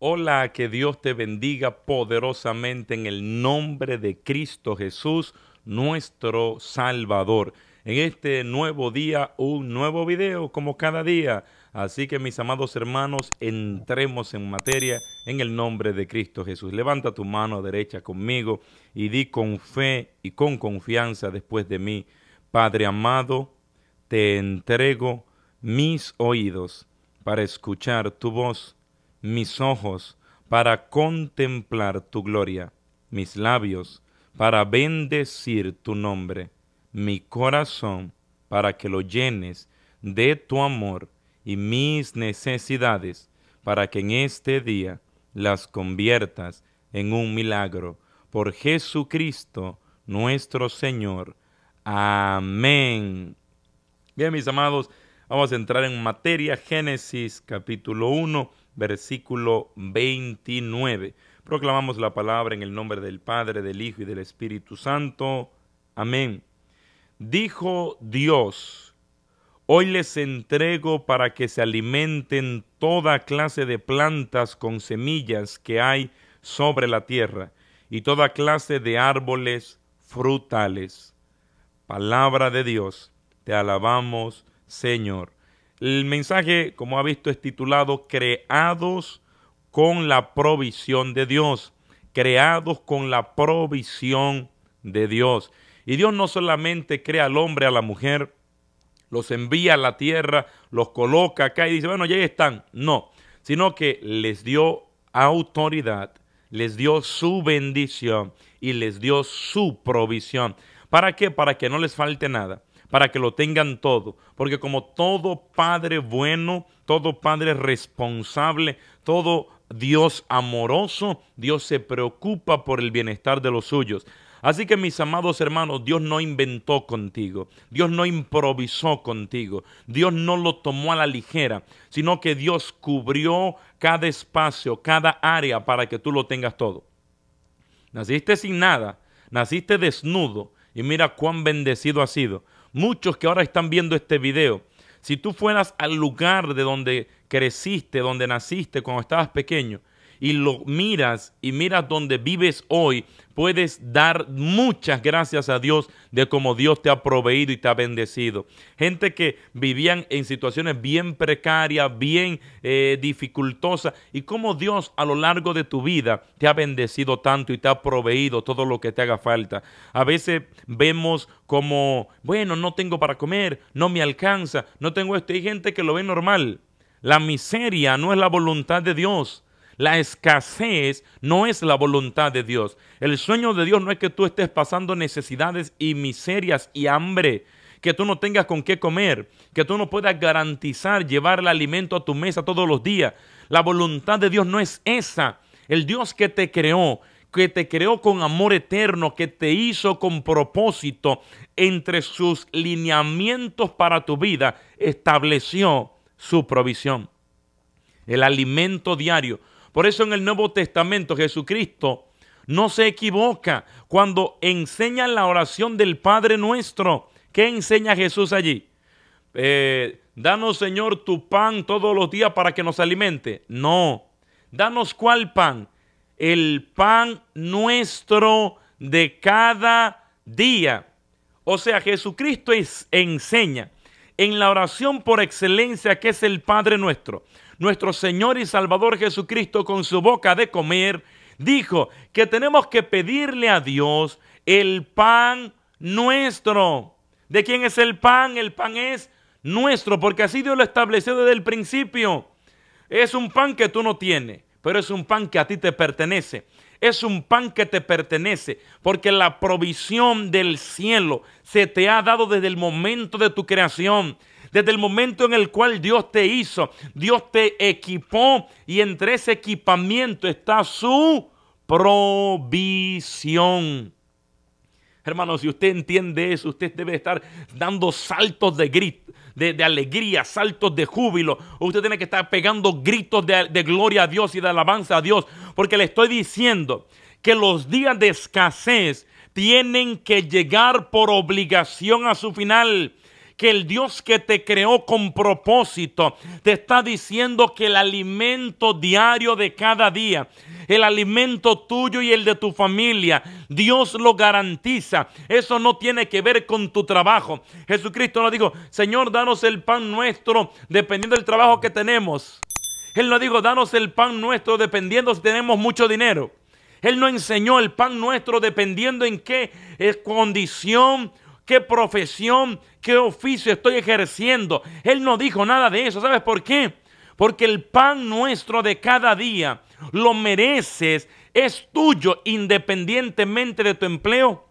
Hola, que Dios te bendiga poderosamente en el nombre de Cristo Jesús, nuestro Salvador. En este nuevo día, un nuevo video como cada día. Así que mis amados hermanos, entremos en materia en el nombre de Cristo Jesús. Levanta tu mano derecha conmigo y di con fe y con confianza después de mí. Padre amado, te entrego mis oídos para escuchar tu voz mis ojos para contemplar tu gloria, mis labios para bendecir tu nombre, mi corazón para que lo llenes de tu amor y mis necesidades para que en este día las conviertas en un milagro. Por Jesucristo nuestro Señor. Amén. Bien, mis amados, vamos a entrar en materia. Génesis capítulo 1 versículo 29. Proclamamos la palabra en el nombre del Padre, del Hijo y del Espíritu Santo. Amén. Dijo Dios, hoy les entrego para que se alimenten toda clase de plantas con semillas que hay sobre la tierra y toda clase de árboles frutales. Palabra de Dios, te alabamos, Señor. El mensaje, como ha visto, es titulado Creados con la provisión de Dios. Creados con la provisión de Dios. Y Dios no solamente crea al hombre, a la mujer, los envía a la tierra, los coloca acá y dice, bueno, ya están. No, sino que les dio autoridad, les dio su bendición y les dio su provisión. ¿Para qué? Para que no les falte nada para que lo tengan todo. Porque como todo padre bueno, todo padre responsable, todo Dios amoroso, Dios se preocupa por el bienestar de los suyos. Así que mis amados hermanos, Dios no inventó contigo, Dios no improvisó contigo, Dios no lo tomó a la ligera, sino que Dios cubrió cada espacio, cada área para que tú lo tengas todo. Naciste sin nada, naciste desnudo y mira cuán bendecido has sido muchos que ahora están viendo este video, si tú fueras al lugar de donde creciste, donde naciste cuando estabas pequeño, y lo miras y miras donde vives hoy, puedes dar muchas gracias a Dios de cómo Dios te ha proveído y te ha bendecido. Gente que vivían en situaciones bien precarias, bien eh, dificultosas, y cómo Dios a lo largo de tu vida te ha bendecido tanto y te ha proveído todo lo que te haga falta. A veces vemos como, bueno, no tengo para comer, no me alcanza, no tengo esto. Hay gente que lo ve normal. La miseria no es la voluntad de Dios. La escasez no es la voluntad de Dios. El sueño de Dios no es que tú estés pasando necesidades y miserias y hambre, que tú no tengas con qué comer, que tú no puedas garantizar llevar el alimento a tu mesa todos los días. La voluntad de Dios no es esa. El Dios que te creó, que te creó con amor eterno, que te hizo con propósito, entre sus lineamientos para tu vida, estableció su provisión. El alimento diario por eso en el Nuevo Testamento Jesucristo no se equivoca cuando enseña la oración del Padre nuestro. ¿Qué enseña Jesús allí? Eh, danos Señor tu pan todos los días para que nos alimente. No. Danos cuál pan? El pan nuestro de cada día. O sea, Jesucristo enseña en la oración por excelencia que es el Padre nuestro nuestro Señor y Salvador Jesucristo con su boca de comer, dijo que tenemos que pedirle a Dios el pan nuestro. ¿De quién es el pan? El pan es nuestro, porque así Dios lo estableció desde el principio. Es un pan que tú no tienes, pero es un pan que a ti te pertenece. Es un pan que te pertenece, porque la provisión del cielo se te ha dado desde el momento de tu creación. Desde el momento en el cual Dios te hizo, Dios te equipó y entre ese equipamiento está su provisión. Hermano, si usted entiende eso, usted debe estar dando saltos de de, alegría, saltos de júbilo. Usted tiene que estar pegando gritos de, de gloria a Dios y de alabanza a Dios. Porque le estoy diciendo que los días de escasez tienen que llegar por obligación a su final que el Dios que te creó con propósito te está diciendo que el alimento diario de cada día, el alimento tuyo y el de tu familia, Dios lo garantiza. Eso no tiene que ver con tu trabajo. Jesucristo no dijo, Señor, danos el pan nuestro dependiendo del trabajo que tenemos. Él no dijo, danos el pan nuestro dependiendo si tenemos mucho dinero. Él no enseñó el pan nuestro dependiendo en qué eh, condición qué profesión, qué oficio estoy ejerciendo. Él no dijo nada de eso. ¿Sabes por qué? Porque el pan nuestro de cada día lo mereces, es tuyo independientemente de tu empleo,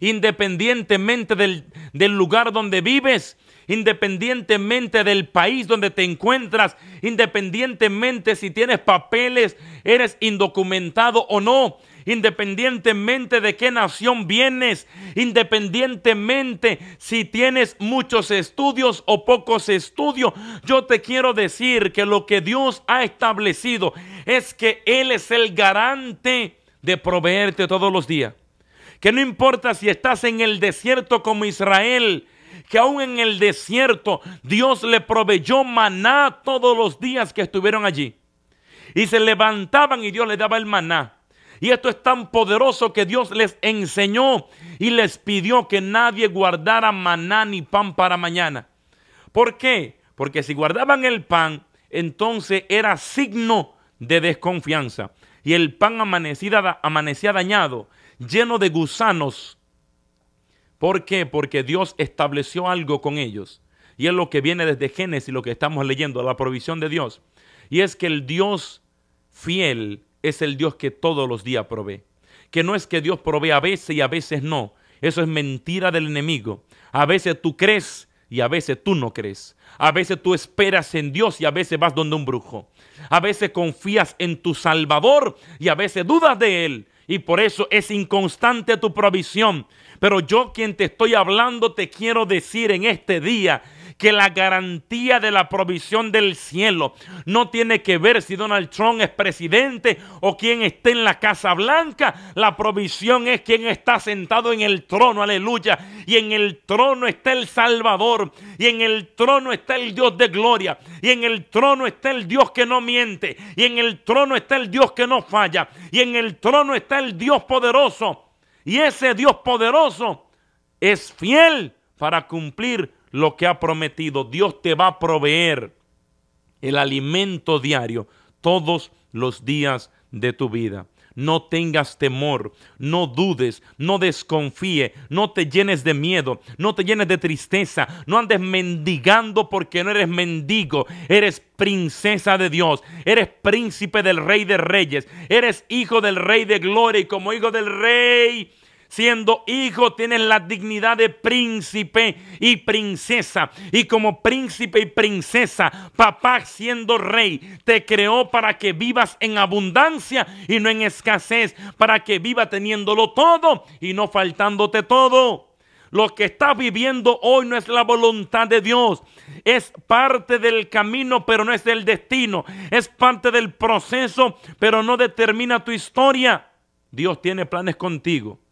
independientemente del, lugar donde vives, independientemente del país donde te encuentras, independientemente si tienes papeles, eres indocumentado o no independientemente de qué nación vienes, independientemente si tienes muchos estudios o pocos estudios, yo te quiero decir que lo que Dios ha establecido es que Él es el garante de proveerte todos los días. Que no importa si estás en el desierto como Israel, que aún en el desierto Dios le proveyó maná todos los días que estuvieron allí. Y se levantaban y Dios le daba el maná. Y esto es tan poderoso que Dios les enseñó y les pidió que nadie guardara maná ni pan para mañana. ¿Por qué? Porque si guardaban el pan, entonces era signo de desconfianza. Y el pan amanecía, dañado, lleno de gusanos. ¿Por qué? Porque Dios estableció algo con ellos. Y es lo que viene desde Génesis, lo que estamos leyendo, la provisión de Dios. Y es que el Dios fiel es el Dios que todos los días provee. Que no es que Dios provee a veces y a veces no. Eso es mentira del enemigo. A veces tú crees y a veces tú no crees. A veces tú esperas en Dios y a veces vas donde un brujo. A veces confías en tu Salvador y a veces dudas de Él. Y por eso es inconstante tu provisión. Pero yo quien te estoy hablando te quiero decir en este día que la garantía de la provisión del cielo no tiene que ver si Donald Trump es presidente o quien esté en la Casa Blanca. La provisión es quien está sentado en el trono, aleluya. Y en el trono está el Salvador. Y en el trono está el Dios de gloria. Y en el trono está el Dios que no miente. Y en el trono está el Dios que no falla. Y en el trono está el Dios poderoso. Y ese Dios poderoso es fiel para cumplir lo que ha prometido. Dios te va a proveer el alimento diario todos los días de tu vida. No tengas temor, no dudes, no desconfíe, no te llenes de miedo, no te llenes de tristeza, no andes mendigando porque no eres mendigo, eres princesa de Dios, eres príncipe del rey de reyes, eres hijo del rey de gloria y como hijo del rey siendo hijo, tienes la dignidad de príncipe y princesa. Y como príncipe y princesa, papá siendo rey, te creó para que vivas en abundancia y no en escasez, para que viva teniéndolo todo y no faltándote todo. Lo que estás viviendo hoy no es la voluntad de Dios. Es parte del camino, pero no es del destino. Es parte del proceso, pero no determina tu historia. Dios tiene planes contigo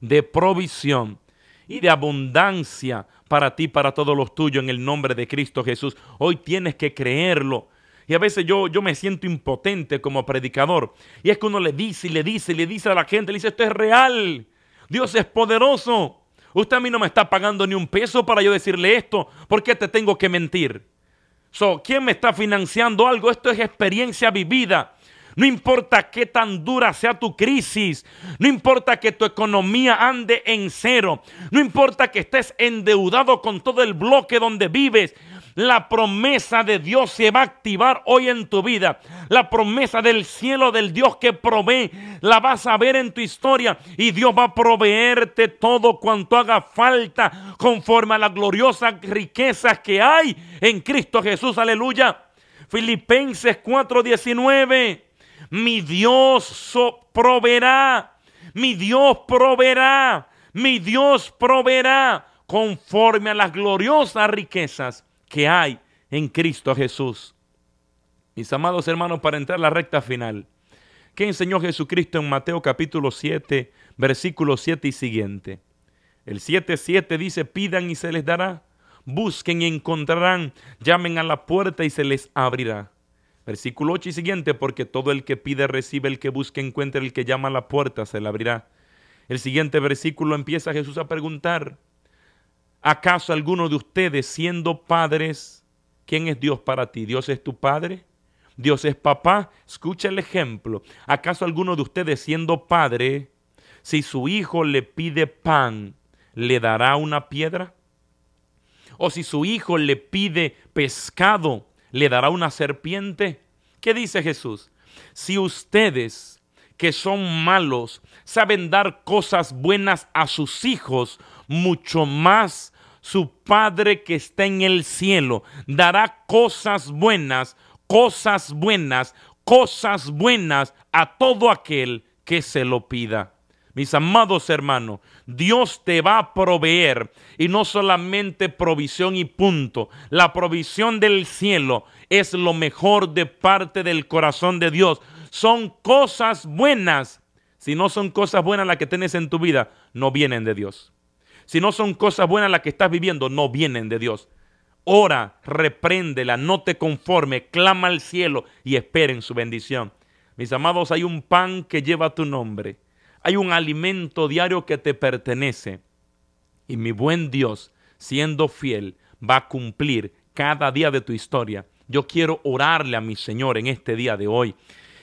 de provisión y de abundancia para ti, para todos los tuyos, en el nombre de Cristo Jesús. Hoy tienes que creerlo. Y a veces yo, yo me siento impotente como predicador. Y es que uno le dice y le dice y le dice a la gente, le dice, esto es real. Dios es poderoso. Usted a mí no me está pagando ni un peso para yo decirle esto. ¿Por qué te tengo que mentir? So, ¿Quién me está financiando algo? Esto es experiencia vivida. No importa qué tan dura sea tu crisis. No importa que tu economía ande en cero. No importa que estés endeudado con todo el bloque donde vives. La promesa de Dios se va a activar hoy en tu vida. La promesa del cielo del Dios que provee la vas a ver en tu historia y Dios va a proveerte todo cuanto haga falta conforme a las gloriosas riquezas que hay en Cristo Jesús. Aleluya. Filipenses 4:19 mi Dios proveerá, mi Dios proveerá, mi Dios proveerá conforme a las gloriosas riquezas que hay en Cristo Jesús. Mis amados hermanos, para entrar a la recta final, ¿qué enseñó Jesucristo en Mateo capítulo 7, versículo 7 y siguiente? El 7.7 dice, pidan y se les dará, busquen y encontrarán, llamen a la puerta y se les abrirá. Versículo 8 y siguiente, porque todo el que pide recibe, el que busca encuentra, el que llama a la puerta se le abrirá. El siguiente versículo empieza Jesús a preguntar, ¿acaso alguno de ustedes siendo padres, quién es Dios para ti? ¿Dios es tu padre? ¿Dios es papá? Escucha el ejemplo. ¿Acaso alguno de ustedes siendo padre, si su hijo le pide pan, le dará una piedra? ¿O si su hijo le pide pescado, le dará una serpiente? ¿Qué dice Jesús? Si ustedes, que son malos, saben dar cosas buenas a sus hijos, mucho más su Padre que está en el cielo dará cosas buenas, cosas buenas, cosas buenas a todo aquel que se lo pida. Mis amados hermanos, Dios te va a proveer y no solamente provisión y punto. La provisión del cielo es lo mejor de parte del corazón de Dios. Son cosas buenas. Si no son cosas buenas las que tienes en tu vida, no vienen de Dios. Si no son cosas buenas las que estás viviendo, no vienen de Dios. Ora, repréndela, no te conforme, clama al cielo y esperen su bendición. Mis amados, hay un pan que lleva tu nombre hay un alimento diario que te pertenece. Y mi buen Dios, siendo fiel, va a cumplir cada día de tu historia. Yo quiero orarle a mi Señor en este día de hoy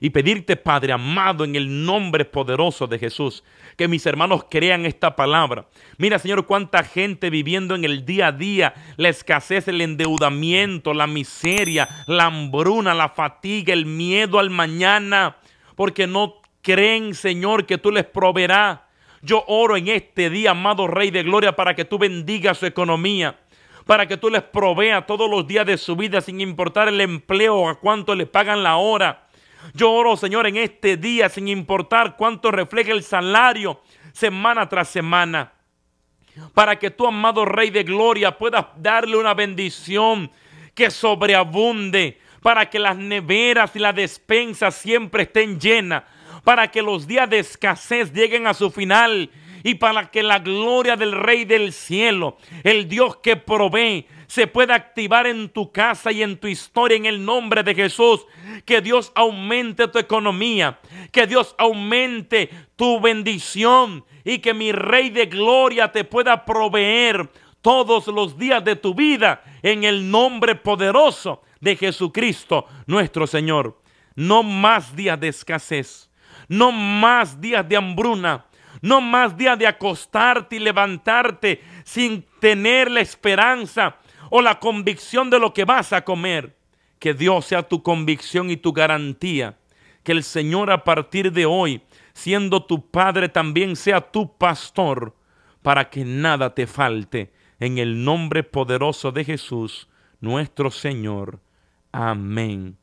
y pedirte, Padre amado, en el nombre poderoso de Jesús, que mis hermanos crean esta palabra. Mira, Señor, cuánta gente viviendo en el día a día, la escasez, el endeudamiento, la miseria, la hambruna, la fatiga, el miedo al mañana, porque no creen, Señor, que tú les proveerás. Yo oro en este día, amado Rey de Gloria, para que tú bendigas su economía, para que tú les proveas todos los días de su vida, sin importar el empleo, a cuánto les pagan la hora. Yo oro, Señor, en este día, sin importar cuánto refleje el salario, semana tras semana, para que tú, amado Rey de Gloria, puedas darle una bendición que sobreabunde, para que las neveras y las despensas siempre estén llenas para que los días de escasez lleguen a su final y para que la gloria del Rey del cielo, el Dios que provee, se pueda activar en tu casa y en tu historia en el nombre de Jesús. Que Dios aumente tu economía, que Dios aumente tu bendición y que mi Rey de gloria te pueda proveer todos los días de tu vida en el nombre poderoso de Jesucristo nuestro Señor. No más días de escasez no más días de hambruna, no más días de acostarte y levantarte sin tener la esperanza o la convicción de lo que vas a comer. Que Dios sea tu convicción y tu garantía. Que el Señor a partir de hoy, siendo tu Padre, también sea tu pastor, para que nada te falte. En el nombre poderoso de Jesús, nuestro Señor. Amén.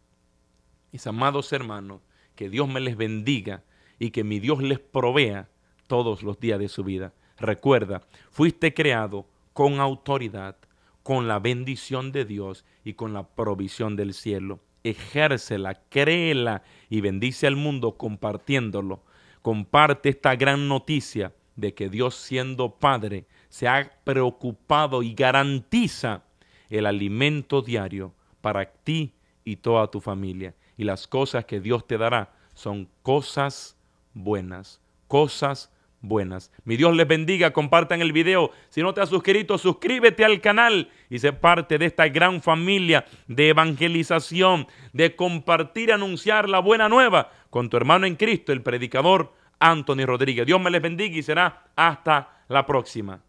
Mis amados hermanos, que Dios me les bendiga y que mi Dios les provea todos los días de su vida. Recuerda, fuiste creado con autoridad, con la bendición de Dios y con la provisión del cielo. Ejércela, créela y bendice al mundo compartiéndolo. Comparte esta gran noticia de que Dios siendo Padre se ha preocupado y garantiza el alimento diario para ti y toda tu familia y las cosas que Dios te dará son cosas buenas, cosas buenas. Mi Dios les bendiga, compartan el video. Si no te has suscrito, suscríbete al canal y sé parte de esta gran familia de evangelización, de compartir, anunciar la buena nueva con tu hermano en Cristo, el predicador Anthony Rodríguez. Dios me les bendiga y será hasta la próxima.